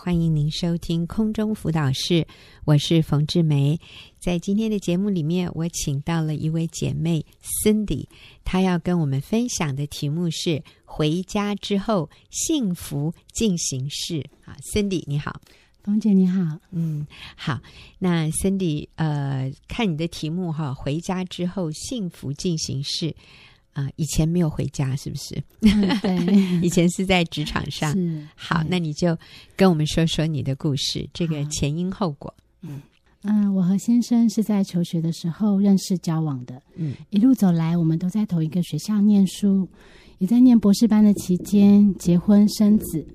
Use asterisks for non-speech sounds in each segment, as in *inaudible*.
欢迎您收听空中辅导室，我是冯志梅。在今天的节目里面，我请到了一位姐妹 Cindy，她要跟我们分享的题目是“回家之后幸福进行式”。啊，Cindy 你好，冯姐你好，嗯，好。那 Cindy，呃，看你的题目哈，“回家之后幸福进行式”。啊，以前没有回家，是不是？嗯、对，*laughs* 以前是在职场上。是，好，那你就跟我们说说你的故事，这个前因后果。嗯嗯，我和先生是在求学的时候认识交往的。嗯，一路走来，我们都在同一个学校念书，也在念博士班的期间结婚生子。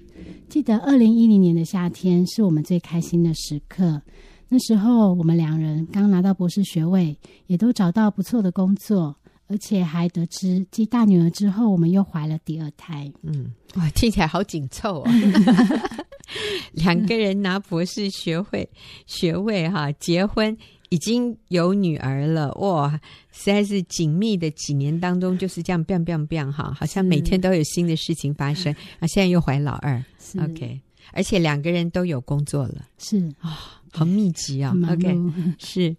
记得二零一零年的夏天是我们最开心的时刻。那时候我们两人刚拿到博士学位，也都找到不错的工作。而且还得知继大女儿之后，我们又怀了第二胎。嗯，哇，听起来好紧凑哦！*laughs* 两个人拿博士学位，学位哈，结婚已经有女儿了，哇，实在是紧密的几年当中就是这样变变变哈，好像每天都有新的事情发生啊！现在又怀老二，OK，而且两个人都有工作了，是啊、哦，好密集啊、哦、，OK，是。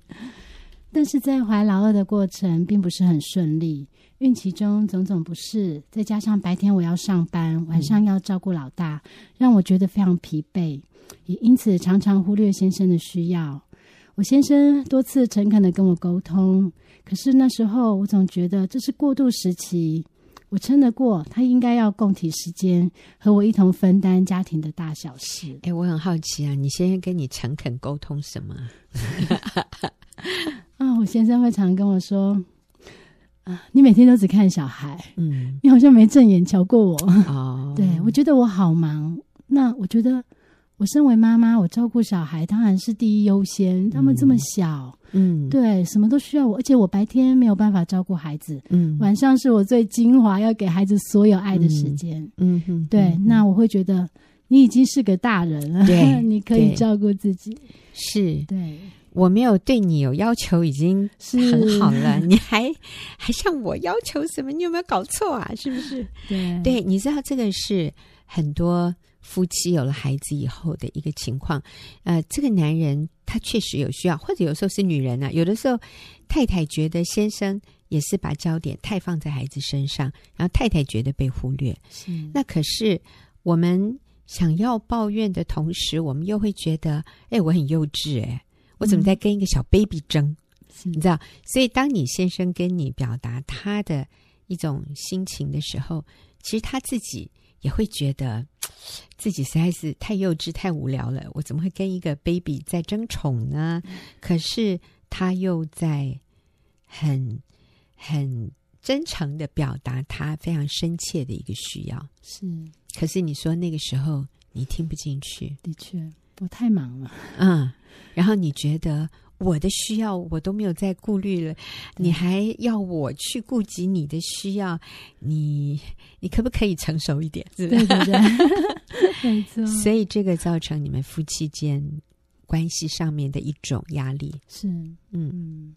但是在怀老二的过程并不是很顺利，孕期中种种不适，再加上白天我要上班，晚上要照顾老大，让我觉得非常疲惫，也因此常常忽略先生的需要。我先生多次诚恳地跟我沟通，可是那时候我总觉得这是过渡时期，我撑得过，他应该要共体时间，和我一同分担家庭的大小事。哎，我很好奇啊，你先生跟你诚恳沟通什么？*laughs* 啊，我先生会常跟我说：“啊，你每天都只看小孩，嗯，你好像没正眼瞧过我。哦”对，我觉得我好忙。那我觉得我身为妈妈，我照顾小孩当然是第一优先。他们这么小，嗯，对，什么都需要我，而且我白天没有办法照顾孩子，嗯，晚上是我最精华要给孩子所有爱的时间，嗯哼，对。嗯、那我会觉得你已经是个大人了，对，*laughs* 你可以照顾自己，是对。我没有对你有要求，已经很好了。*laughs* 你还还向我要求什么？你有没有搞错啊？是不是？*laughs* 对对，你知道这个是很多夫妻有了孩子以后的一个情况。呃，这个男人他确实有需要，或者有时候是女人呢、啊。有的时候太太觉得先生也是把焦点太放在孩子身上，然后太太觉得被忽略。是。那可是我们想要抱怨的同时，我们又会觉得，哎，我很幼稚，哎。我怎么在跟一个小 baby 争？嗯、你知道，所以当你先生跟你表达他的一种心情的时候，其实他自己也会觉得 *tsk* 自己实在是太幼稚、太无聊了。我怎么会跟一个 baby 在争宠呢？嗯、可是他又在很很真诚的表达他非常深切的一个需要。是，可是你说那个时候你听不进去，的确。我太忙了，嗯，然后你觉得我的需要我都没有再顾虑了，你还要我去顾及你的需要，你你可不可以成熟一点？是？对对对，*laughs* 没错。所以这个造成你们夫妻间关系上面的一种压力。是，嗯嗯，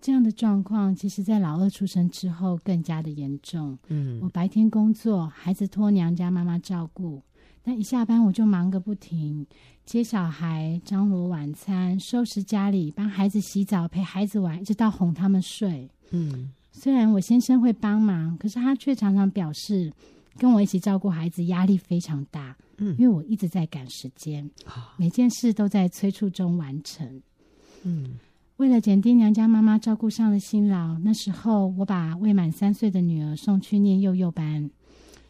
这样的状况，其实在老二出生之后更加的严重。嗯，我白天工作，孩子托娘家妈妈照顾。但一下班我就忙个不停，接小孩、张罗晚餐、收拾家里、帮孩子洗澡、陪孩子玩，一直到哄他们睡。嗯，虽然我先生会帮忙，可是他却常常表示跟我一起照顾孩子压力非常大。嗯，因为我一直在赶时间，每件事都在催促中完成。嗯，为了减低娘家妈妈照顾上的辛劳，那时候我把未满三岁的女儿送去念幼幼班，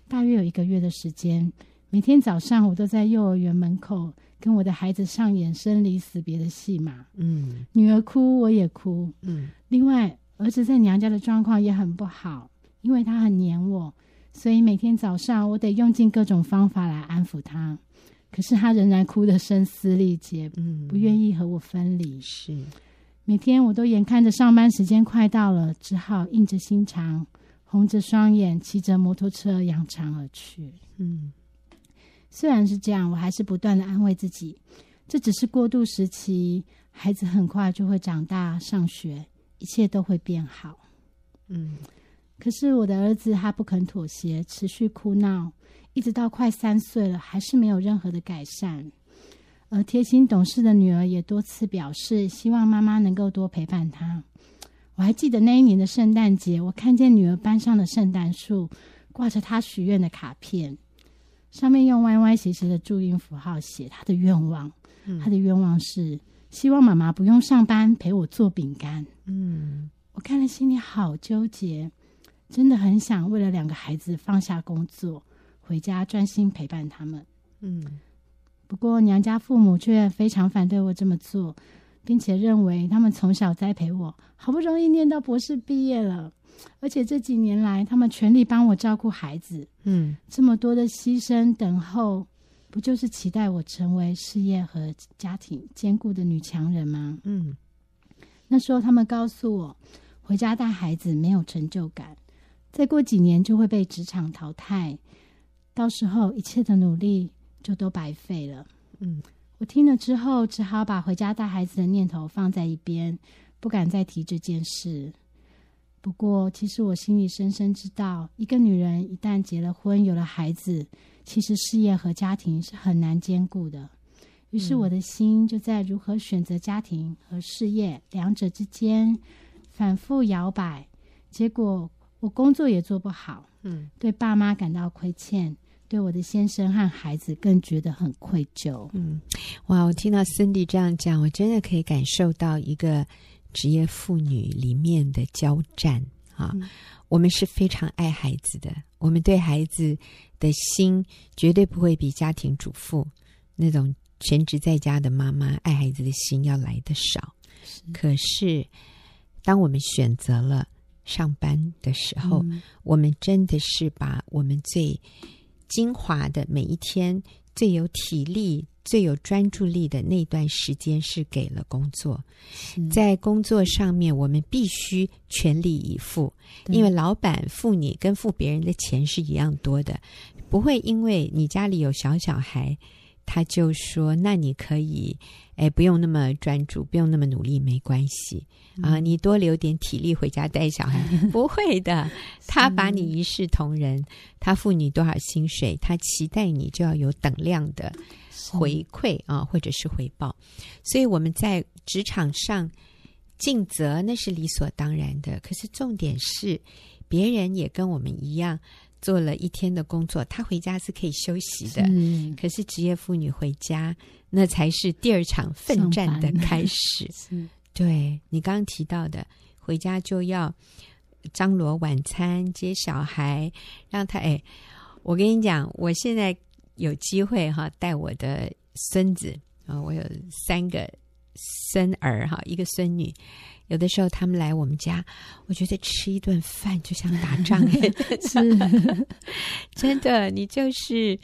大约有一个月的时间。每天早上，我都在幼儿园门口跟我的孩子上演生离死别的戏码。嗯，女儿哭，我也哭。嗯，另外，儿子在娘家的状况也很不好，因为他很黏我，所以每天早上我得用尽各种方法来安抚他。可是他仍然哭得声嘶力竭，嗯，不愿意和我分离。是，每天我都眼看着上班时间快到了，只好硬着心肠，红着双眼，骑着摩托车扬长而去。嗯。虽然是这样，我还是不断的安慰自己，这只是过渡时期，孩子很快就会长大上学，一切都会变好。嗯，可是我的儿子他不肯妥协，持续哭闹，一直到快三岁了，还是没有任何的改善。而贴心懂事的女儿也多次表示，希望妈妈能够多陪伴她。我还记得那一年的圣诞节，我看见女儿班上的圣诞树挂着她许愿的卡片，上面用歪歪斜斜的注音符号写他的愿望。他的愿望是希望妈妈不用上班，陪我做饼干。嗯，我看了心里好纠结。真的很想为了两个孩子放下工作，回家专心陪伴他们。嗯，不过娘家父母却非常反对我这么做，并且认为他们从小栽培我，好不容易念到博士毕业了，而且这几年来他们全力帮我照顾孩子。嗯，这么多的牺牲等候，不就是期待我成为事业和家庭兼顾的女强人吗？嗯，那时候他们告诉我，回家带孩子没有成就感。再过几年就会被职场淘汰，到时候一切的努力就都白费了。嗯，我听了之后，只好把回家带孩子的念头放在一边，不敢再提这件事。不过，其实我心里深深知道，一个女人一旦结了婚，有了孩子，其实事业和家庭是很难兼顾的。于是，我的心就在如何选择家庭和事业两者之间反复摇摆，结果。我工作也做不好，嗯，对爸妈感到亏欠，对我的先生和孩子更觉得很愧疚，嗯，哇！我听到 Cindy 这样讲，我真的可以感受到一个职业妇女里面的交战啊。嗯，我们是非常爱孩子的，我们对孩子的心绝对不会比家庭主妇那种全职在家的妈妈爱孩子的心要来的少。是。可是，当我们选择了。上班的时候，嗯，我们真的是把我们最精华的每一天、最有体力、最有专注力的那段时间，是给了工作。在工作上面，我们必须全力以赴，因为老板付你跟付别人的钱是一样多的，不会因为你家里有小小孩。他就说：“那你可以，哎，不用那么专注，不用那么努力，没关系啊，你多留点体力回家带小孩。*laughs* 不会的，他把你一视同仁，他付你多少薪水，他期待你就要有等量的回馈啊，或者是回报。所以我们在职场上尽责，那是理所当然的。可是重点是，别人也跟我们一样。”做了一天的工作，她回家是可以休息的。是，可是职业妇女回家，那才是第二场奋战的开始。是，对，你刚刚提到的，回家就要张罗晚餐、接小孩，让他哎，我跟你讲，我现在有机会哈带我的孙子啊，我有三个孙儿哈，一个孙女。有的时候他们来我们家，我觉得吃一顿饭就像打仗，*laughs* *laughs* 是真的。你就是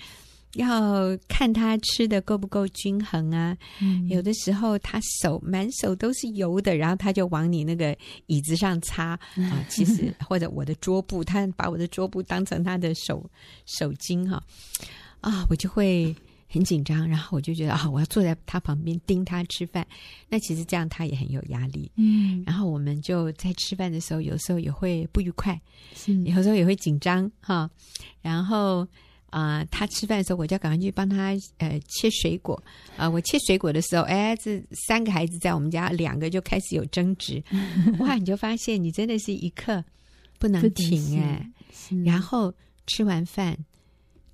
要看他吃的够不够均衡啊。嗯、有的时候他手满手都是油的，然后他就往你那个椅子上擦啊。*laughs* 其实或者我的桌布，他把我的桌布当成他的手手巾哈啊，我就会。很紧张，然后我就觉得啊，我要坐在他旁边盯他吃饭。那其实这样他也很有压力。嗯，然后我们就在吃饭的时候，有时候也会不愉快，是有时候也会紧张哈。然后啊、呃，他吃饭的时候，我就要赶快去帮他呃切水果。啊、呃，我切水果的时候，哎，这三个孩子在我们家，两个就开始有争执。*laughs* 哇，你就发现你真的是一刻不能停哎。然后吃完饭。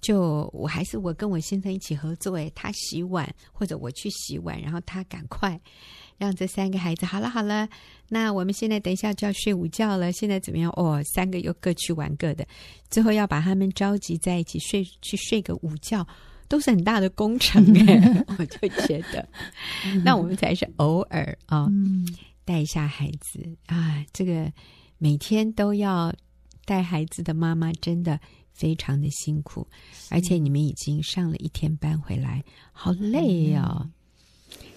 就我还是我跟我先生一起合作，诶，他洗碗或者我去洗碗，然后他赶快让这三个孩子好了好了，那我们现在等一下就要睡午觉了，现在怎么样？哦，三个又各去玩各的，最后要把他们召集在一起睡去睡个午觉，都是很大的工程哎，我就觉得，那我们才是偶尔啊、哦，带一下孩子啊，这个每天都要带孩子的妈妈真的。非常的辛苦，而且你们已经上了一天班回来，好累哦。嗯、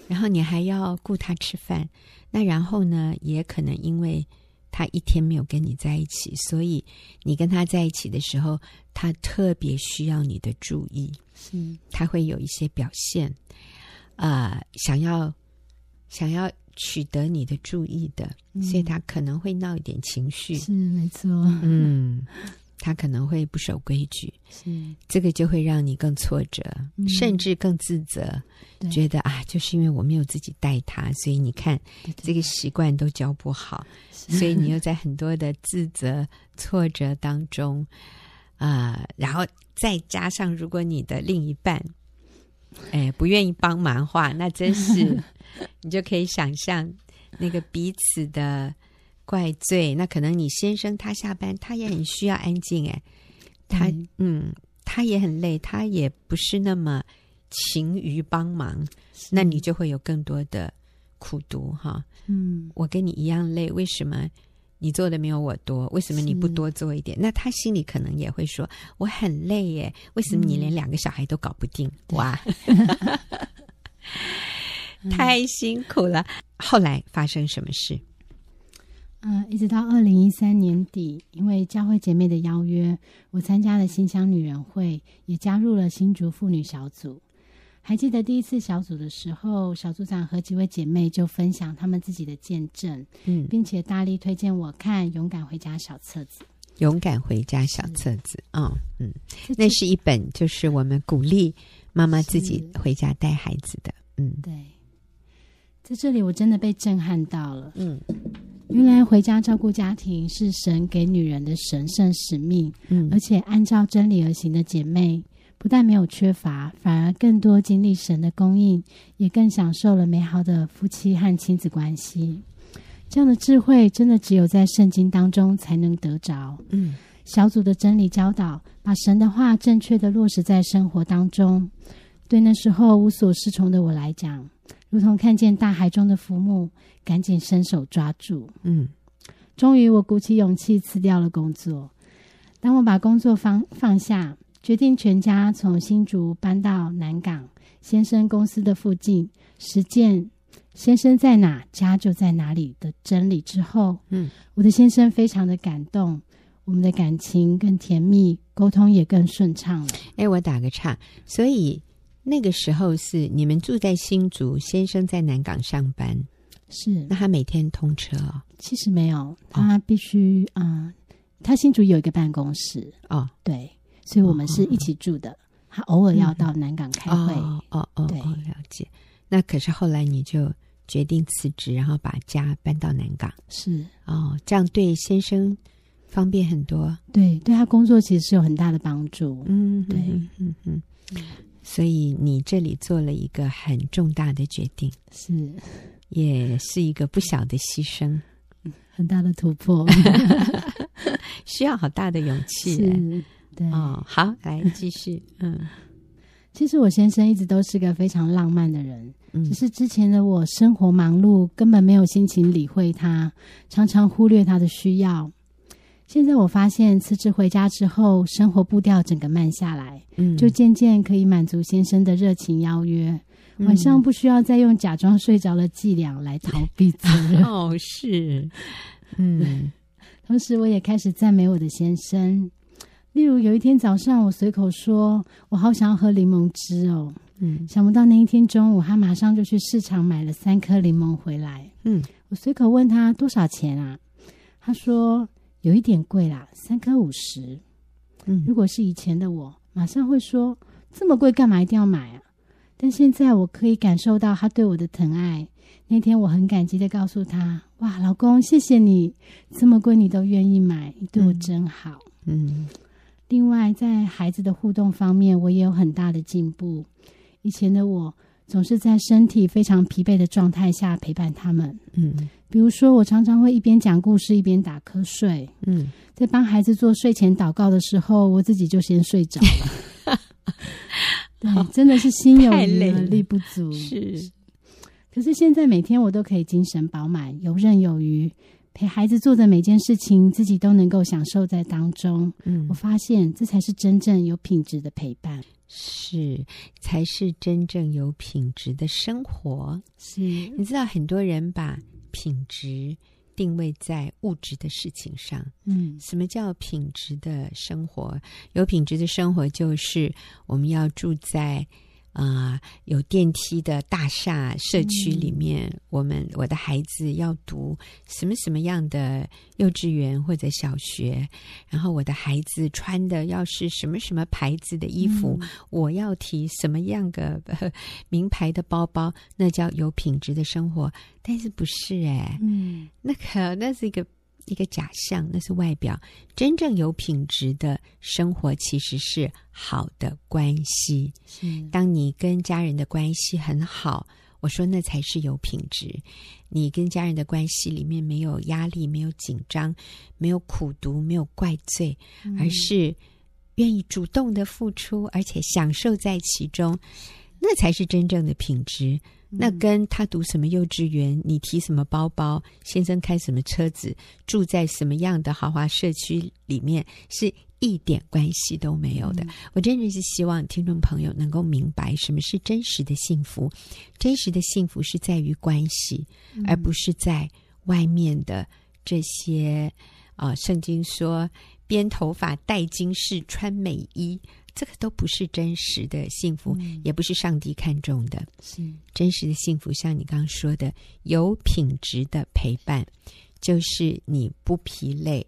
然后你还要顾他吃饭，那然后呢，也可能因为他一天没有跟你在一起，所以你跟他在一起的时候，他特别需要你的注意。嗯，他会有一些表现，呃，想要想要取得你的注意的，嗯、所以他可能会闹一点情绪。是没错，嗯，他可能会不守规矩，是。这个就会让你更挫折，嗯、甚至更自责，觉得啊，就是因为我没有自己带他，所以你看这个习惯都教不好，所以你又在很多的自责、挫折当中啊、呃，然后再加上如果你的另一半。哎，不愿意帮忙的话，那真是 *laughs* 你就可以想象那个彼此的怪罪。那可能你先生他下班，他也很需要安静，哎，他嗯，嗯，他也很累，他也不是那么勤于帮忙，那你就会有更多的苦读哈。嗯，我跟你一样累，为什么？你做的没有我多，为什么你不多做一点？那他心里可能也会说：“我很累耶，为什么你连两个小孩都搞不定？”嗯、哇，*laughs* *laughs* 太辛苦了。后来发生什么事？嗯、呃，一直到二零一三年底，因为教会姐妹的邀约，我参加了新乡女人会，也加入了新竹妇女小组。还记得第一次小组的时候，小组长和几位姐妹就分享他们自己的见证，嗯，并且大力推荐我看《勇敢回家》小册子。勇敢回家小册子，哦，嗯，那是一本就是我们鼓励妈妈自己回家带孩子的，嗯，对。在这里我真的被震撼到了，嗯，原来回家照顾家庭是神给女人的神圣使命，嗯，而且按照真理而行的姐妹。不但没有缺乏，反而更多经历神的供应，也更享受了美好的夫妻和亲子关系。这样的智慧，真的只有在圣经当中才能得着。嗯，小组的真理教导，把神的话正确的落实在生活当中，对那时候无所适从的我来讲，如同看见大海中的浮木，赶紧伸手抓住。嗯，终于我鼓起勇气辞掉了工作。当我把工作放放下。决定全家从新竹搬到南港先生公司的附近，实践先生在哪，家就在哪里的真理之后，嗯，我的先生非常的感动，我们的感情更甜蜜，沟通也更顺畅了。哎，我打个岔，所以那个时候是你们住在新竹，先生在南港上班，是，那他每天通车哦？其实没有，他必须啊、他新竹有一个办公室哦，对。所以我们是一起住的，他偶尔要到南港开会。哦哦哦，对，了解。那可是后来你就决定辞职，然后把家搬到南港。是哦，这样对先生方便很多。对，对他工作其实是有很大的帮助。嗯，对，嗯嗯。所以你这里做了一个很重大的决定，是，也是一个不小的牺牲，很大的突破，*laughs* 需要好大的勇气。是。对哦，好，来继续。*laughs* 嗯，其实我先生一直都是个非常浪漫的人，嗯，只是之前的我生活忙碌，根本没有心情理会他，常常忽略他的需要。现在我发现辞职回家之后，生活步调整个慢下来，嗯，就渐渐可以满足先生的热情邀约，嗯，晚上不需要再用假装睡着的伎俩来逃避责任。*laughs* 哦，是，嗯，同时我也开始赞美我的先生。例如有一天早上，我随口说：“我好想要喝柠檬汁哦。”嗯，想不到那一天中午，他马上就去市场买了三颗柠檬回来。嗯，我随口问他多少钱啊？他说有一点贵啦，三颗五十。嗯，如果是以前的我，马上会说这么贵，干嘛一定要买啊？但现在我可以感受到他对我的疼爱。那天我很感激的告诉他：“哇，老公，谢谢你，这么贵你都愿意买，你对我真好。”嗯。嗯另外，在孩子的互动方面，我也有很大的进步。以前的我总是在身体非常疲惫的状态下陪伴他们。嗯，比如说，我常常会一边讲故事一边打瞌睡。嗯，在帮孩子做睡前祷告的时候，我自己就先睡着了。*laughs* 对，真的是心有余而力不足。是，可是现在每天我都可以精神饱满，游刃有余。陪孩子做的每件事情，自己都能够享受在当中。嗯，我发现这才是真正有品质的陪伴，是才是真正有品质的生活。是，你知道很多人把品质定位在物质的事情上。嗯，什么叫品质的生活？有品质的生活就是我们要住在啊、呃，有电梯的大厦社区里面，嗯、我们我的孩子要读什么什么样的幼稚园或者小学，然后我的孩子穿的要是什么什么牌子的衣服，嗯、我要提什么样的名牌的包包，那叫有品质的生活。但是不是哎？嗯，那个那是一个。一个假象，那是外表。真正有品质的生活，其实是好的关系。是当你跟家人的关系很好，我说那才是有品质。你跟家人的关系里面没有压力，没有紧张，没有苦读，没有怪罪，嗯、而是愿意主动的付出，而且享受在其中，那才是真正的品质。那跟他读什么幼稚园，你提什么包包，先生开什么车子，住在什么样的豪华社区里面，是一点关系都没有的。嗯、我真的是希望听众朋友能够明白什么是真实的幸福。真实的幸福是在于关系，嗯、而不是在外面的这些啊、呃。圣经说，编头发、戴金饰、穿美衣。这个都不是真实的幸福，嗯、也不是上帝看重的。是真实的幸福，像你刚刚说的，有品质的陪伴，就是你不疲累，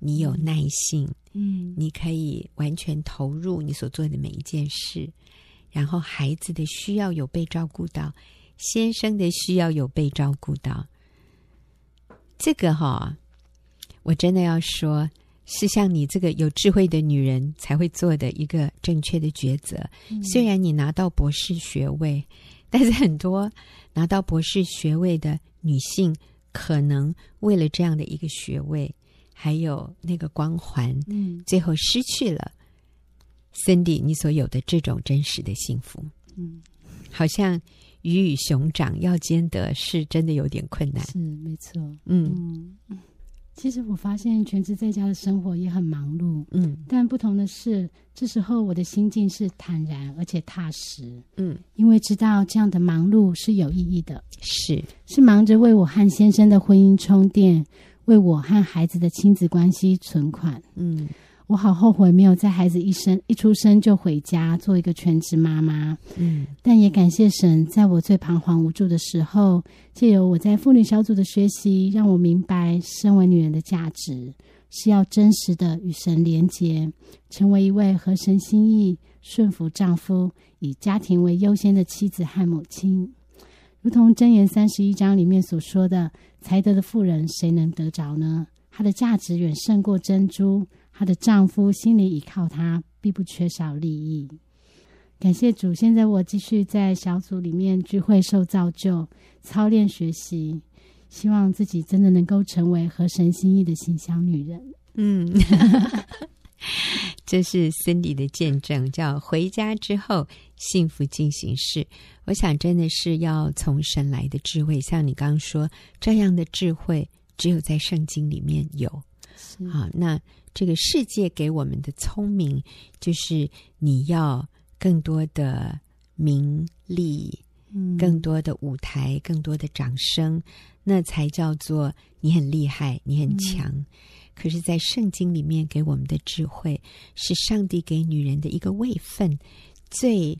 你有耐性，嗯，你可以完全投入你所做的每一件事，然后孩子的需要有被照顾到，先生的需要有被照顾到。这个哈，我真的要说。是像你这个有智慧的女人才会做的一个正确的抉择。嗯、虽然你拿到博士学位，但是很多拿到博士学位的女性，可能为了这样的一个学位，还有那个光环，嗯，最后失去了 Cindy 你所有的这种真实的幸福。嗯，好像鱼与熊掌要兼得，是真的有点困难。是，没错。嗯。嗯其实我发现全职在家的生活也很忙碌，嗯，但不同的是，这时候我的心境是坦然而且踏实，嗯，因为知道这样的忙碌是有意义的，是。是忙着为我和先生的婚姻充电，为我和孩子的亲子关系存款，嗯。我好后悔没有在孩子一生一出生就回家做一个全职妈妈，嗯，但也感谢神，在我最彷徨无助的时候，借由我在妇女小组的学习，让我明白身为女人的价值是要真实的与神连结，成为一位合神心意、顺服丈夫、以家庭为优先的妻子和母亲。如同箴言三十一章里面所说的：“才德的妇人，谁能得着呢？她的价值远胜过珍珠。”她的丈夫心里依靠她，并不缺少利益。感谢主，现在我继续在小组里面聚会受造就、操练学习，希望自己真的能够成为合神心意的形象女人。嗯，*laughs* 这是 Cindy 的见证，叫回家之后幸福进行式。我想真的是要从神来的智慧，像你刚刚说这样的智慧，只有在圣经里面有。是好，那。这个世界给我们的聪明，就是你要更多的名利，嗯，更多的舞台，更多的掌声，那才叫做你很厉害，你很强。嗯、可是，在圣经里面给我们的智慧，是上帝给女人的一个位分，最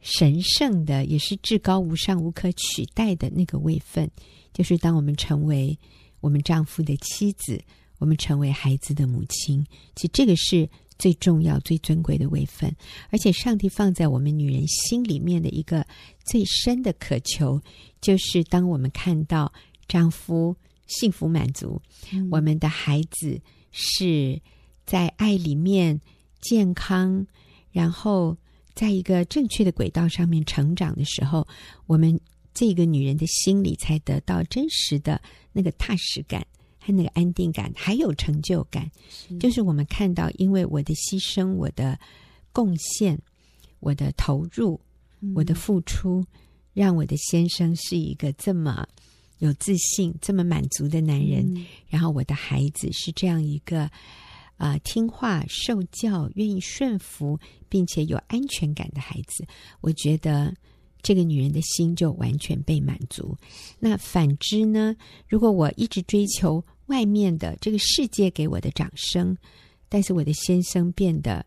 神圣的，也是至高无上、无可取代的那个位分，就是当我们成为我们丈夫的妻子。我们成为孩子的母亲，其实这个是最重要、最尊贵的位分，而且上帝放在我们女人心里面的一个最深的渴求，就是当我们看到丈夫幸福满足，嗯、我们的孩子是在爱里面健康，然后在一个正确的轨道上面成长的时候，我们这个女人的心里才得到真实的那个踏实感。和那个安定感，还有成就感，是就是我们看到，因为我的牺牲、我的贡献、我的投入、嗯、我的付出，让我的先生是一个这么有自信、这么满足的男人。嗯、然后我的孩子是这样一个啊、呃，听话、受教、愿意顺服，并且有安全感的孩子。我觉得这个女人的心就完全被满足。那反之呢？如果我一直追求，外面的这个世界给我的掌声，但是我的先生变得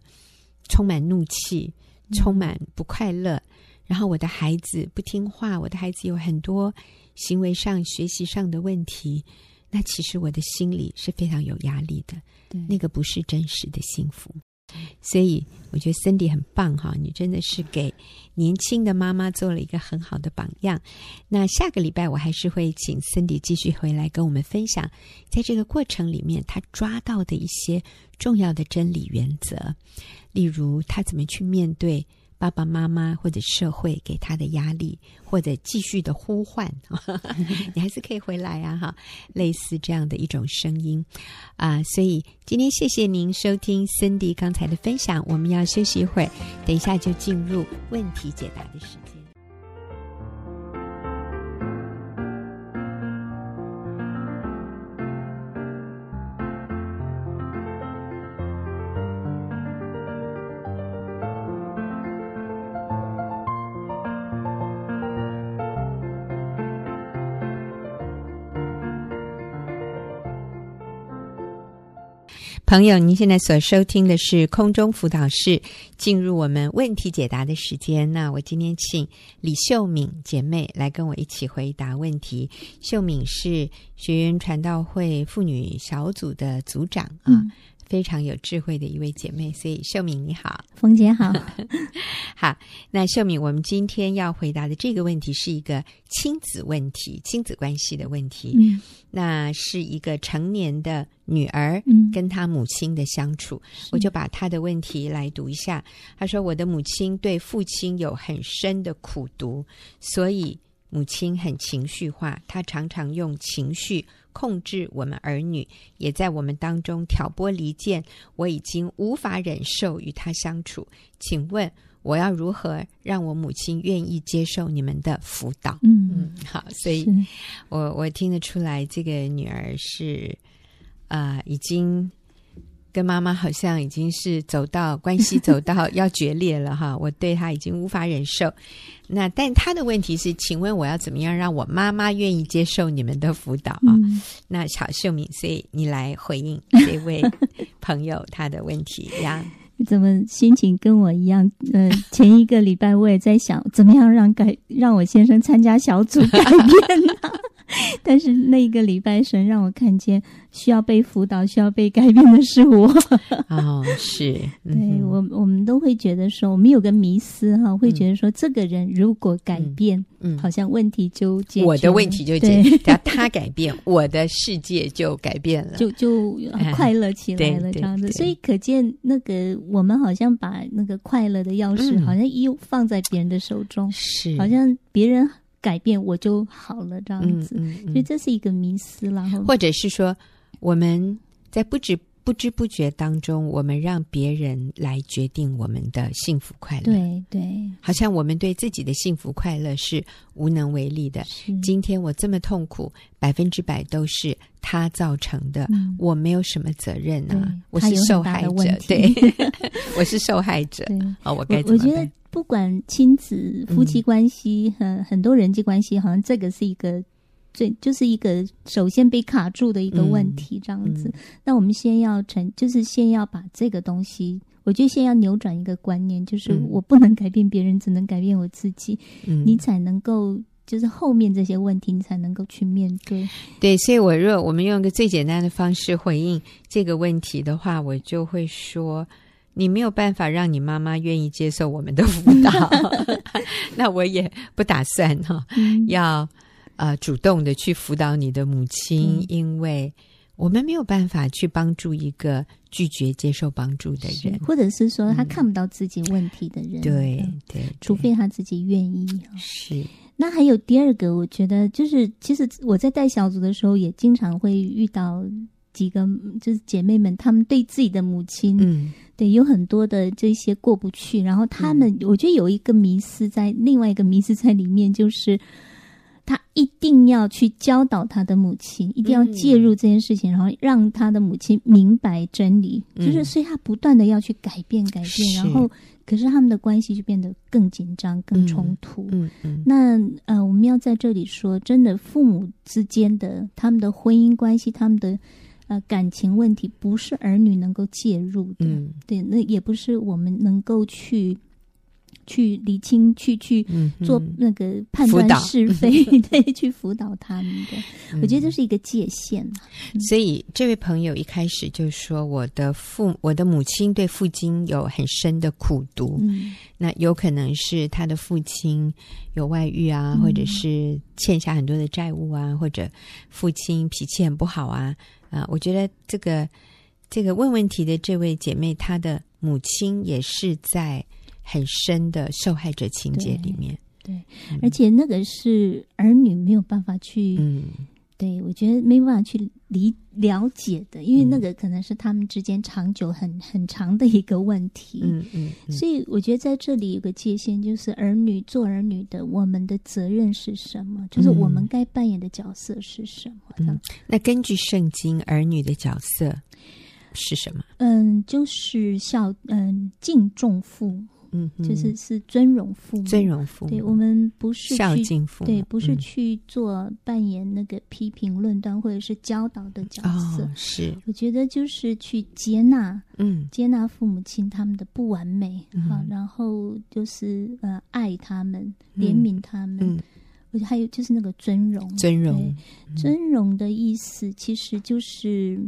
充满怒气，充满不快乐，然后我的孩子不听话，我的孩子有很多行为上、学习上的问题，那其实我的心里是非常有压力的。对，那个不是真实的幸福。所以我觉得 Cindy 很棒哈，你真的是给年轻的妈妈做了一个很好的榜样。那下个礼拜我还是会请 Cindy 继续回来跟我们分享，在这个过程里面他抓到的一些重要的真理原则，例如他怎么去面对。爸爸妈妈或者社会给他的压力，或者继续的呼唤，*laughs* 你还是可以回来啊！哈，类似这样的一种声音啊，所以今天谢谢您收听 Cindy 刚才的分享，我们要休息一会儿，等一下就进入问题解答的时间。朋友，您现在所收听的是空中辅导室，进入我们问题解答的时间。那我今天请李秀敏姐妹来跟我一起回答问题。秀敏是学员传道会妇女小组的组长啊。嗯非常有智慧的一位姐妹，所以秀敏你好，冯姐好，*laughs* 好。那秀敏，我们今天要回答的这个问题是一个亲子问题，亲子关系的问题。嗯，那是一个成年的女儿跟她母亲的相处，嗯，我就把她的问题来读一下。她说：“我的母亲对父亲有很深的苦读，所以母亲很情绪化，她常常用情绪。”控制我们儿女，也在我们当中挑拨离间，我已经无法忍受与他相处。请问我要如何让我母亲愿意接受你们的辅导？嗯嗯，好，所以我我听得出来，这个女儿是啊、呃，已经。跟妈妈好像已经是走到关系走到要决裂了哈，*laughs* 我对她已经无法忍受。那但他的问题是，请问我要怎么样让我妈妈愿意接受你们的辅导啊？嗯、那小秀敏，所以你来回应 *laughs* 这位朋友他的问题呀？你怎么心情跟我一样？呃，前一个礼拜我也在想，怎么样让改让我先生参加小组改变呢？*laughs* 但是那一个礼拜，神让我看见需要被辅导、需要被改变的是我。*laughs* 哦，是，嗯、对我，我们都会觉得说，我们有个迷思哈，会觉得说，这个人如果改变，嗯，好像问题就解决，我的问题就解决，只要他改变，我的世界就改变了，就就快乐起来了，这样子。所以可见，那个我们好像把那个快乐的钥匙，好像又放在别人的手中，是，好像别人。改变我就好了，这样子，嗯嗯嗯、所以这是一个迷思啦。或者是说，我们在不知不知不觉当中，我们让别人来决定我们的幸福快乐。对对，好像我们对自己的幸福快乐是无能为力的。今天我这么痛苦，百分之百都是他造成的，嗯、我没有什么责任啊，我是受害者。对，我是受害者。*laughs* 哦，我该怎么办？不管亲子、夫妻关系，很、嗯、很多人际关系，好像这个是一个最，就是一个首先被卡住的一个问题，这样子。嗯嗯、那我们先要成，就是先要把这个东西，我觉得先要扭转一个观念，就是我不能改变别人，嗯、只能改变我自己，嗯、你才能够，就是后面这些问题，你才能够去面对。对，所以我若我们用一个最简单的方式回应这个问题的话，我就会说。你没有办法让你妈妈愿意接受我们的辅导，*laughs* 那我也不打算哈，嗯、要呃主动的去辅导你的母亲，嗯、因为我们没有办法去帮助一个拒绝接受帮助的人，或者是说他看不到自己问题的人，嗯、对对，除非他自己愿意。是。那还有第二个，我觉得就是，其实我在带小组的时候，也经常会遇到几个就是姐妹们，她们对自己的母亲，嗯。对，有很多的这些过不去，然后他们，嗯、我觉得有一个迷思在，另外一个迷思在里面，就是他一定要去教导他的母亲，一定要介入这件事情，嗯、然后让他的母亲明白真理，嗯、就是所以他不断的要去改变改变，然后可是他们的关系就变得更紧张、更冲突。嗯嗯，嗯那呃，我们要在这里说，真的，父母之间的他们的婚姻关系，他们的。呃，感情问题不是儿女能够介入的，嗯、对，那也不是我们能够去去理清，去去做那个判断是非，*laughs* 对，去辅导他们的。嗯、我觉得这是一个界限。所以这位朋友一开始就说：“我的父，我的母亲对父亲有很深的苦读。嗯”那有可能是他的父亲有外遇啊，或者是欠下很多的债务啊，或者父亲脾气很不好啊。啊，我觉得这个这个问问题的这位姐妹，她的母亲也是在。很深的受害者情节里面，对，而且那个是儿女没有办法去，嗯，对我觉得没办法去理了解的，因为那个可能是他们之间长久很很长的一个问题，嗯嗯，嗯所以我觉得在这里有个界限，就是儿女做儿女的，我们的责任是什么？就是我们该扮演的角色是什么？嗯嗯、那根据圣经，儿女的角色是什么？嗯，就是孝，嗯，敬重父。嗯，就是是尊荣父母，尊荣父母。对，我们不是去孝敬父母，对，不是去做扮演那个批评论断或者是教导的角色。哦、是，我觉得就是去接纳，嗯，接纳父母亲他们的不完美，好、嗯，然后就是呃爱他们，怜悯他们。嗯，我觉得还有就是那个尊荣，尊荣，尊荣的意思其实就是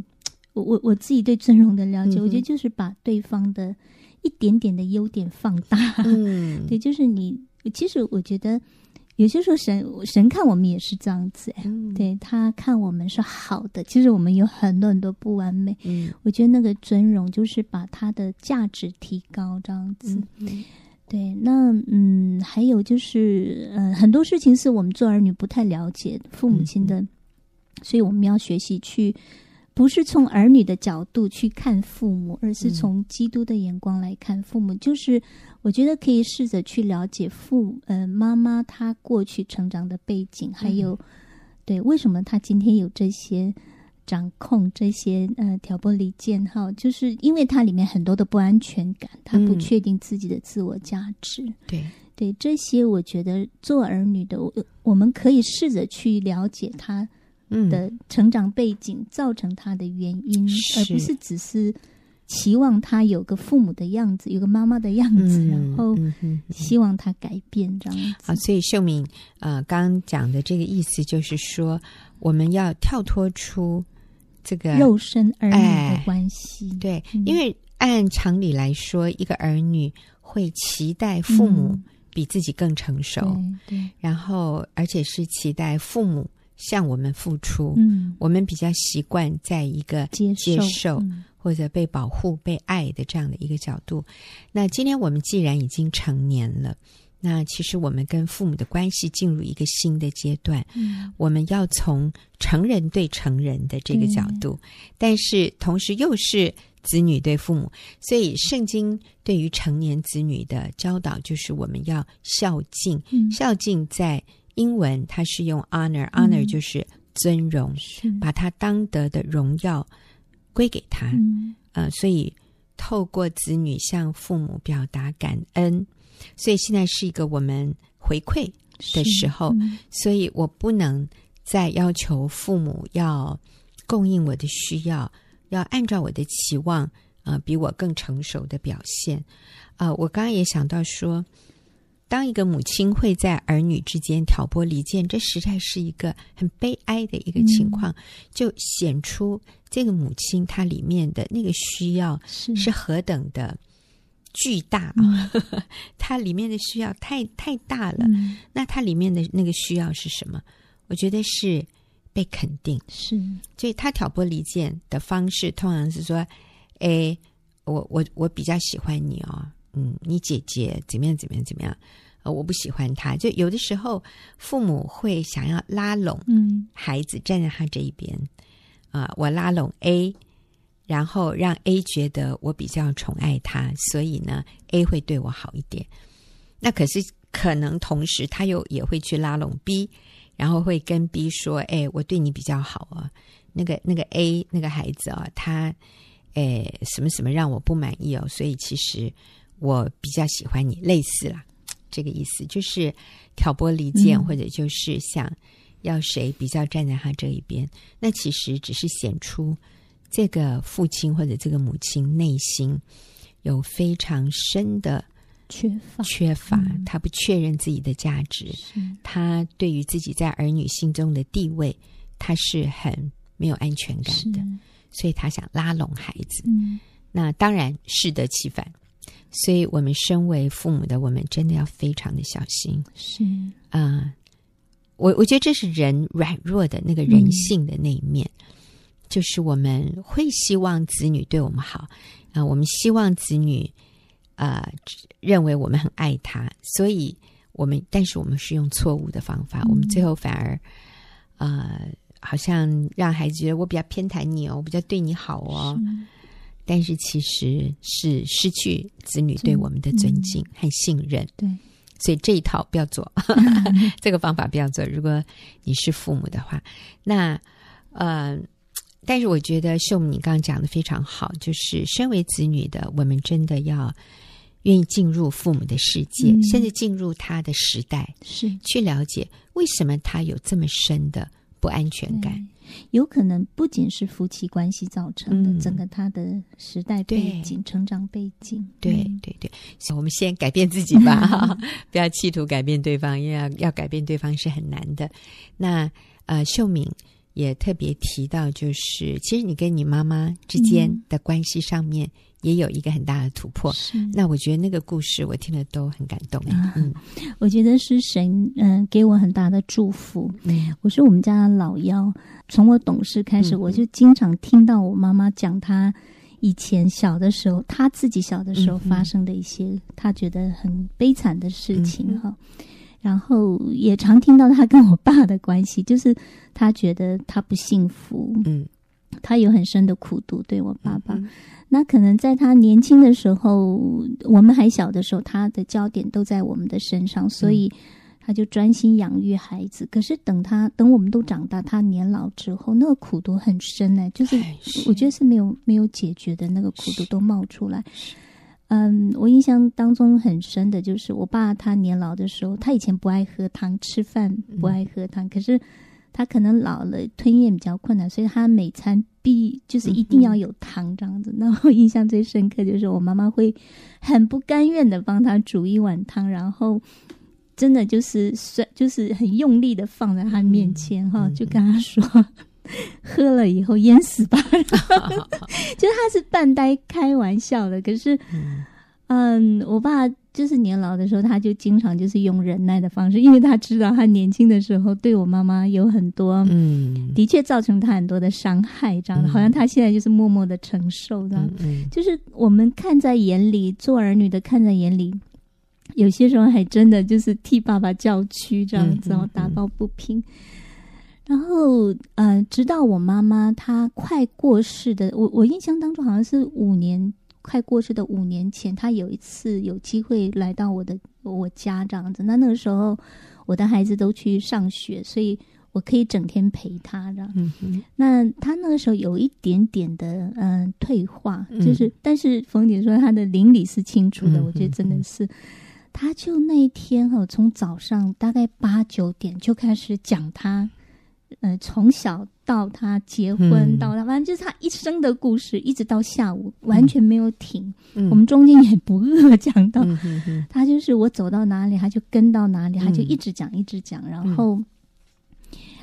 我我我自己对尊荣的了解，嗯、我觉得就是把对方的。一点点的优点放大，嗯，*laughs* 对，就是你。其实我觉得有些时候神神看我们也是这样子，嗯，对他看我们是好的。其实我们有很多很多不完美，嗯，我觉得那个尊荣就是把他的价值提高，这样子。嗯，对，那嗯，还有就是，嗯，很多事情是我们做儿女不太了解父母亲的，嗯，所以我们要学习去。不是从儿女的角度去看父母，而是从基督的眼光来看父母。嗯、就是我觉得可以试着去了解父，呃，妈妈她过去成长的背景，还有、嗯、对为什么她今天有这些掌控、这些呃挑拨离间，哈，就是因为她里面很多的不安全感，她不确定自己的自我价值。嗯、对对，这些我觉得做儿女的，我我们可以试着去了解她。的成长背景造成他的原因，嗯、而不是只是期望他有个父母的样子，有个妈妈的样子，嗯、然后希望他改变这样子。好，所以秀敏呃，刚刚讲的这个意思就是说，我们要跳脱出这个肉身儿女的关系。哎、对，嗯、因为按常理来说，一个儿女会期待父母比自己更成熟，对，然后而且是期待父母。向我们付出，嗯，我们比较习惯在一个接受，接受嗯、或者被保护、被爱的这样的一个角度。那今天我们既然已经成年了，那其实我们跟父母的关系进入一个新的阶段。嗯，我们要从成人对成人的这个角度，嗯、但是同时又是子女对父母，所以圣经对于成年子女的教导就是我们要孝敬，嗯、孝敬在。英文它是用 honor，honor、嗯、就是尊荣，把他当得的荣耀归给他。嗯、呃，所以透过子女向父母表达感恩，所以现在是一个我们回馈的时候，嗯、所以我不能再要求父母要供应我的需要，要按照我的期望，啊、呃，比我更成熟的表现。啊、呃，我刚刚也想到说。当一个母亲会在儿女之间挑拨离间，这实在是一个很悲哀的一个情况，嗯、就显出这个母亲她里面的那个需要是何等的巨大啊！她、嗯、*laughs* 里面的需要太太大了。嗯、那她里面的那个需要是什么？我觉得是被肯定。是，所以她挑拨离间的方式通常是说：“哎，我我我比较喜欢你哦。”嗯，你姐姐怎么样？怎么样？怎么样？呃，我不喜欢她。就有的时候，父母会想要拉拢，嗯，孩子站在他这一边，啊、呃，我拉拢 A，然后让 A 觉得我比较宠爱他，所以呢，A 会对我好一点。那可是可能同时他又也会去拉拢 B，然后会跟 B 说：“哎，我对你比较好啊。”那个那个 A 那个孩子啊，他哎什么什么让我不满意哦，所以其实。我比较喜欢你，类似啦，*tsk* 这个意思就是挑拨离间，嗯、或者就是想要谁比较站在他这一边。那其实只是显出这个父亲或者这个母亲内心有非常深的缺乏，缺乏，嗯、他不确认自己的价值，他对于自己在儿女心中的地位，他是很没有安全感的，所以他想拉拢孩子。嗯、那当然适得其反。所以我们身为父母的，我们真的要非常的小心。是。啊、呃，我我觉得这是人软弱的那个人性的那一面，嗯、就是我们会希望子女对我们好啊、呃，我们希望子女啊、呃、认为我们很爱他，所以我们但是我们是用错误的方法，嗯、我们最后反而呃好像让孩子觉得我比较偏袒你哦，我比较对你好哦。但是其实是失去子女对我们的尊敬和信任，对，所以这一套不要做，*laughs* *laughs* 这个方法不要做。如果你是父母的话，那呃，但是我觉得秀敏你刚刚讲的非常好，就是身为子女的，我们真的要愿意进入父母的世界，嗯、甚至进入他的时代，是。去了解为什么他有这么深的不安全感。有可能不仅是夫妻关系造成的，嗯、整个他的时代背景、成长背景，对对对。我们先改变自己吧，*laughs* 不要企图改变对方，因为要要改变对方是很难的。那呃，秀敏也特别提到，就是其实你跟你妈妈之间的关系上面。嗯也有一个很大的突破，是。那我觉得那个故事我听了都很感动。啊、嗯，我觉得是神嗯、呃、给我很大的祝福。嗯，我是我们家的老幺，从我懂事开始，嗯、我就经常听到我妈妈讲她以前小的时候，她自己小的时候发生的一些她觉得很悲惨的事情哈。嗯、然后也常听到她跟我爸的关系，就是他觉得他不幸福，嗯，她有很深的苦毒对我爸爸。嗯那可能在他年轻的时候，我们还小的时候，他的焦点都在我们的身上，所以他就专心养育孩子。可是等他等我们都长大，他年老之后，那个苦毒很深呢，就是我觉得是没有没有解决的那个苦毒都冒出来。嗯，我印象当中很深的就是我爸他年老的时候，他以前不爱喝汤，吃饭不爱喝汤，可是。他可能老了，吞咽比较困难，所以他每餐必就是一定要有汤这样子。那、我印象最深刻就是我妈妈会很不甘愿的帮他煮一碗汤，然后真的就是就是很用力的放在他面前哈，嗯、就跟他说、嗯、喝了以后淹死吧，*laughs* *laughs* 就他是半呆开玩笑的，可是嗯，嗯，我爸。就是年老的时候，他就经常就是用忍耐的方式，因为他知道他年轻的时候对我妈妈有很多，嗯，的确造成他很多的伤害，这样的，嗯、好像他现在就是默默的承受，这样，嗯嗯、就是我们看在眼里，做儿女的看在眼里，有些时候还真的就是替爸爸叫屈，这样子，然后打抱不平。嗯嗯嗯、然后，呃，直到我妈妈她快过世的，我我印象当中好像是五年。快过世的五年前，他有一次有机会来到我的我家这样子。那那个时候，我的孩子都去上学，所以我可以整天陪他这样。嗯。那他那个时候有一点点的嗯、呃、退化，就是，嗯、但是冯姐说他的邻里是清楚的，嗯、我觉得真的是。他就那一天哈，从早上大概八九点就开始讲他。呃，从小到他结婚，嗯、到他反正就是他一生的故事，一直到下午完全没有停。嗯、我们中间也不饿，*laughs* 讲到、嗯、哼哼他就是我走到哪里，他就跟到哪里，他就一直讲一直讲。然后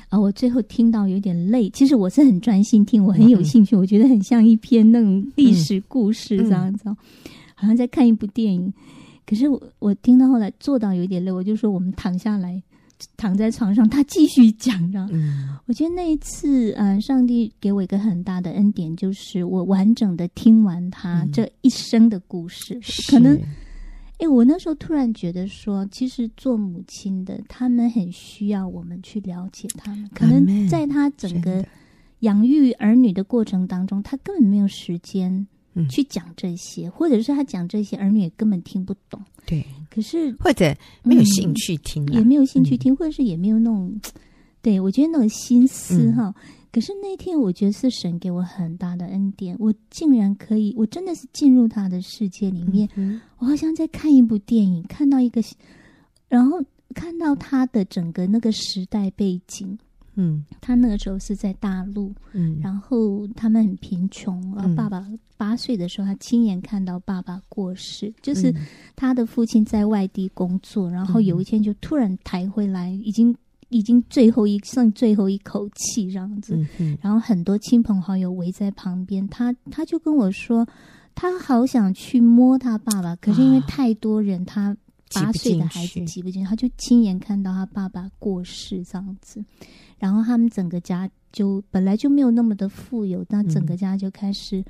啊、我最后听到有点累。其实我是很专心听，我很有兴趣，嗯、我觉得很像一篇那种历史故事这样子，嗯、好像在看一部电影。可是我我听到后来做到有点累，我就说我们躺下来。躺在床上，他继续讲着。嗯，我觉得那一次，嗯、呃，上帝给我一个很大的恩典，就是我完整的听完他这一生的故事。嗯、可能，哎，我那时候突然觉得说，其实做母亲的，他们很需要我们去了解他们。可能在他整个养育儿女的过程当中，他根本没有时间。去讲这些，或者是他讲这些，儿女也根本听不懂。对，可是或者没有兴趣听、啊嗯，也没有兴趣听，嗯、或者是也没有那种，*tsk* 对我觉得那种心思哈。嗯、可是那天，我觉得是神给我很大的恩典，我竟然可以，我真的是进入他的世界里面，嗯、我好像在看一部电影，看到一个，然后看到他的整个那个时代背景。嗯，他那个时候是在大陆，嗯，然后他们很贫穷，然后爸爸八岁的时候，他亲眼看到爸爸过世，就是他的父亲在外地工作，然后有一天就突然抬回来，已经已经最后一剩最后一口气这样子，然后很多亲朋好友围在旁边，他他就跟我说，他好想去摸他爸爸，可是因为太多人，他。八岁的孩子挤不进，他就亲眼看到他爸爸过世这样子，然后他们整个家就本来就没有那么的富有，那整个家就开始，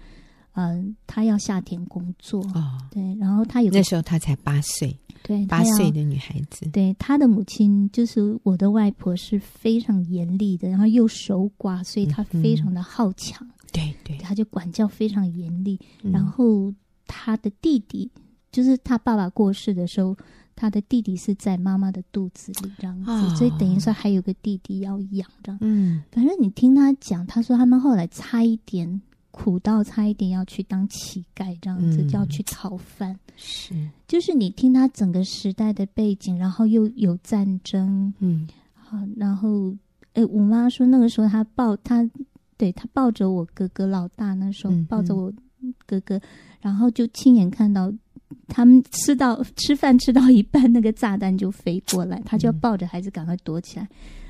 嗯、呃，他要下田工作，哦，对，然后他有那时候他才八岁，对，八岁的女孩子，对，他的母亲就是我的外婆是非常严厉的，然后又守寡，所以他非常的好强，嗯、对对，他就管教非常严厉，然后他的弟弟。就是他爸爸过世的时候，他的弟弟是在妈妈的肚子里这样子，哦、所以等于说还有个弟弟要养这样。嗯，反正你听他讲，他说他们后来差一点苦到差一点要去当乞丐这样子，嗯、就要去讨饭。是，就是你听他整个时代的背景，然后又有战争，嗯，好，然后哎，我妈说那个时候她抱他，对他抱着我哥哥老大，那时候抱着我哥哥，然后就亲眼看到。他们吃到吃饭吃到一半，那个炸弹就飞过来，他就要抱着孩子赶快躲起来。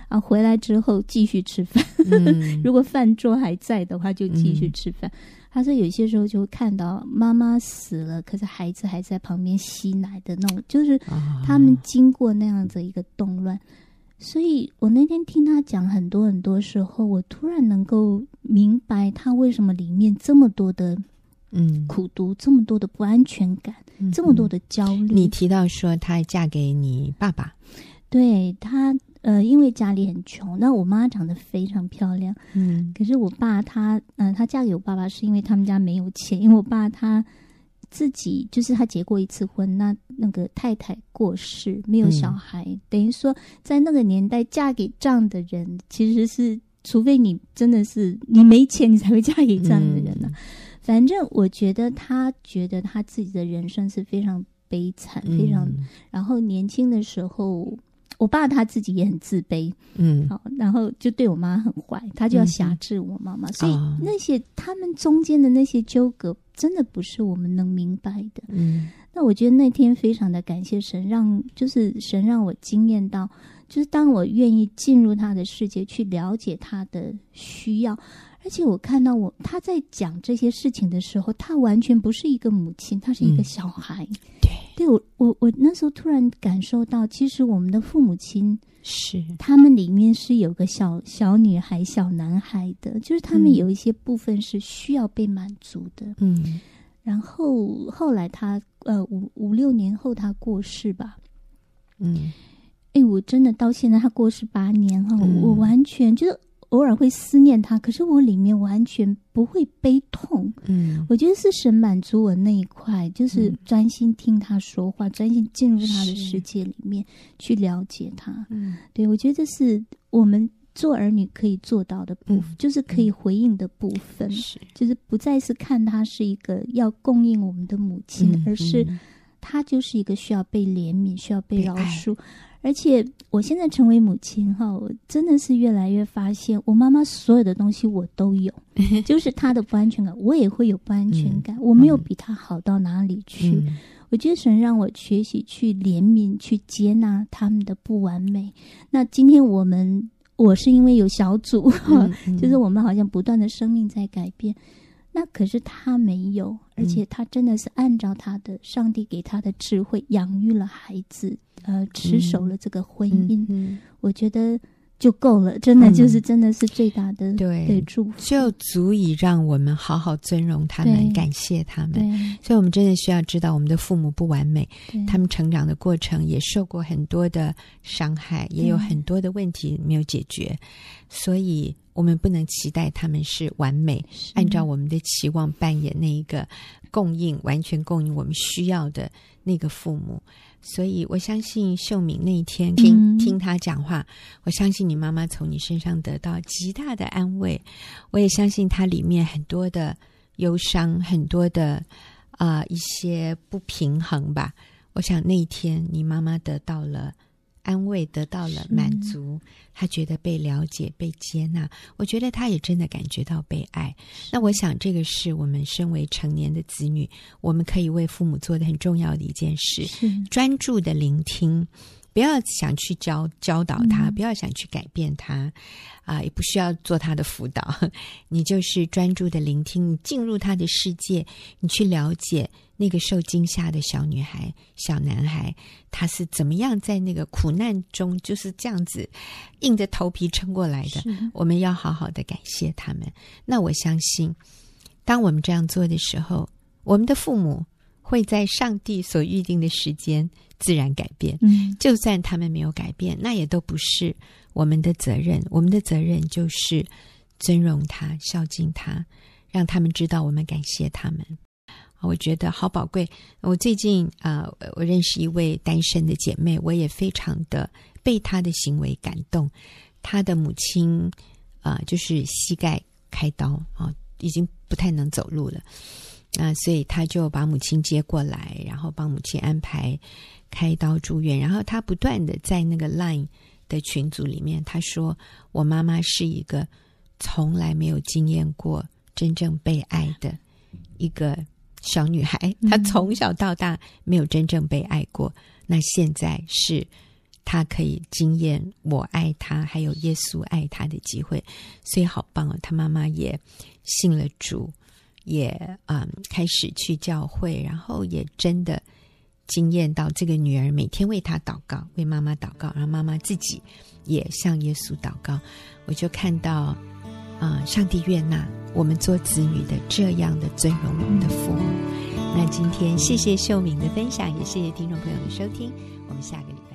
啊，回来之后继续吃饭。嗯、*laughs* 如果饭桌还在的话，就继续吃饭。嗯、他说有些时候就会看到妈妈死了，可是孩子还在旁边吸奶的那种，就是他们经过那样子一个动乱。所以我那天听他讲很多很多时候，我突然能够明白他为什么里面这么多的。嗯，苦读这么多的不安全感，嗯、这么多的焦虑。你提到说她嫁给你爸爸，对她呃，因为家里很穷，那我妈长得非常漂亮，嗯，可是我爸他嗯，她、呃、嫁给我爸爸是因为他们家没有钱，因为我爸他自己就是他结过一次婚，那那个太太过世没有小孩，嗯、等于说在那个年代嫁给这样的人，其实是除非你真的是你没钱，你才会嫁给这样的人呢、啊。嗯反正我觉得他觉得他自己的人生是非常悲惨，嗯、非常。然后年轻的时候，我爸他自己也很自卑，嗯，好，然后就对我妈很坏，他就要挟制我妈妈。嗯、所以那些、哦、他们中间的那些纠葛，真的不是我们能明白的。嗯，那我觉得那天非常的感谢神，让就是神让我惊艳到，就是当我愿意进入他的世界，去了解他的需要。而且我看到我他在讲这些事情的时候，他完全不是一个母亲，他是一个小孩。嗯、对，对我我我那时候突然感受到，其实我们的父母亲是他们里面是有个小小女孩、小男孩的，就是他们有一些部分是需要被满足的。嗯，然后后来他呃五五六年后他过世吧。嗯，哎，我真的到现在他过世八年哈，嗯、我完全就是。偶尔会思念他，可是我里面完全不会悲痛。嗯，我觉得是神满足我那一块，就是专心听他说话，专、嗯、心进入他的世界里面去了解他。嗯，对，我觉得这是我们做儿女可以做到的部分，嗯、就是可以回应的部分，是。就是不再是看他是一个要供应我们的母亲，嗯、而是他就是一个需要被怜悯、需要被饶恕。而且我现在成为母亲哈，我真的是越来越发现，我妈妈所有的东西我都有，*laughs* 就是她的不安全感，我也会有不安全感。嗯、我没有比她好到哪里去。嗯、我觉得神让我学习去怜悯、去接纳他们的不完美。那今天我们，我是因为有小组，就是我们好像不断的生命在改变。那可是他没有，而且他真的是按照他的上帝给他的智慧养育了孩子。呃，持守了这个婚姻，我觉得就够了，真的就是真的是最大的、嗯、对祝福，就足以让我们好好尊荣他们，感谢他们。所以，我们真的需要知道，我们的父母不完美，他们成长的过程也受过很多的伤害，也有很多的问题没有解决，所以我们不能期待他们是完美，按照我们的期望扮演那一个供应完全供应我们需要的那个父母。所以，我相信秀敏那一天听听他讲话，我相信你妈妈从你身上得到极大的安慰。我也相信他里面很多的忧伤，很多的啊、呃、一些不平衡吧。我想那一天你妈妈得到了安慰，得到了满足，他觉得被了解、被接纳。我觉得他也真的感觉到被爱。那我想，这个是我们身为成年的子女，我们可以为父母做的很重要的一件事：专注的聆听。不要想去教教导他，不要想去改变他，啊，也不需要做他的辅导。*laughs* 你就是专注的聆听，你进入他的世界，你去了解那个受惊吓的小女孩、小男孩，他是怎么样在那个苦难中就是这样子硬着头皮撑过来的。我们要好好的感谢他们。那我相信，当我们这样做的时候，我们的父母会在上帝所预定的时间。自然改变，嗯，就算他们没有改变，那也都不是我们的责任。我们的责任就是尊荣他、孝敬他，让他们知道我们感谢他们。我觉得好宝贵。我最近啊，我认识一位单身的姐妹，我也非常的被她的行为感动。她的母亲啊，就是膝盖开刀啊，已经不太能走路了。啊，所以他就把母亲接过来，然后帮母亲安排开刀住院。然后他不断的在那个 Line 的群组里面，他说：“我妈妈是一个从来没有经验过真正被爱的一个小女孩，她从小到大没有真正被爱过。那现在是她可以经验我爱她，还有耶稣爱她的机会，所以好棒哦！她妈妈也信了主。”也嗯，开始去教会，然后也真的惊艳到这个女儿每天为她祷告，为妈妈祷告，然后妈妈自己也向耶稣祷告。我就看到啊、上帝悦纳我们做子女的这样的尊荣我们的父母。那今天谢谢秀敏的分享，也谢谢听众朋友的收听，我们下个礼拜。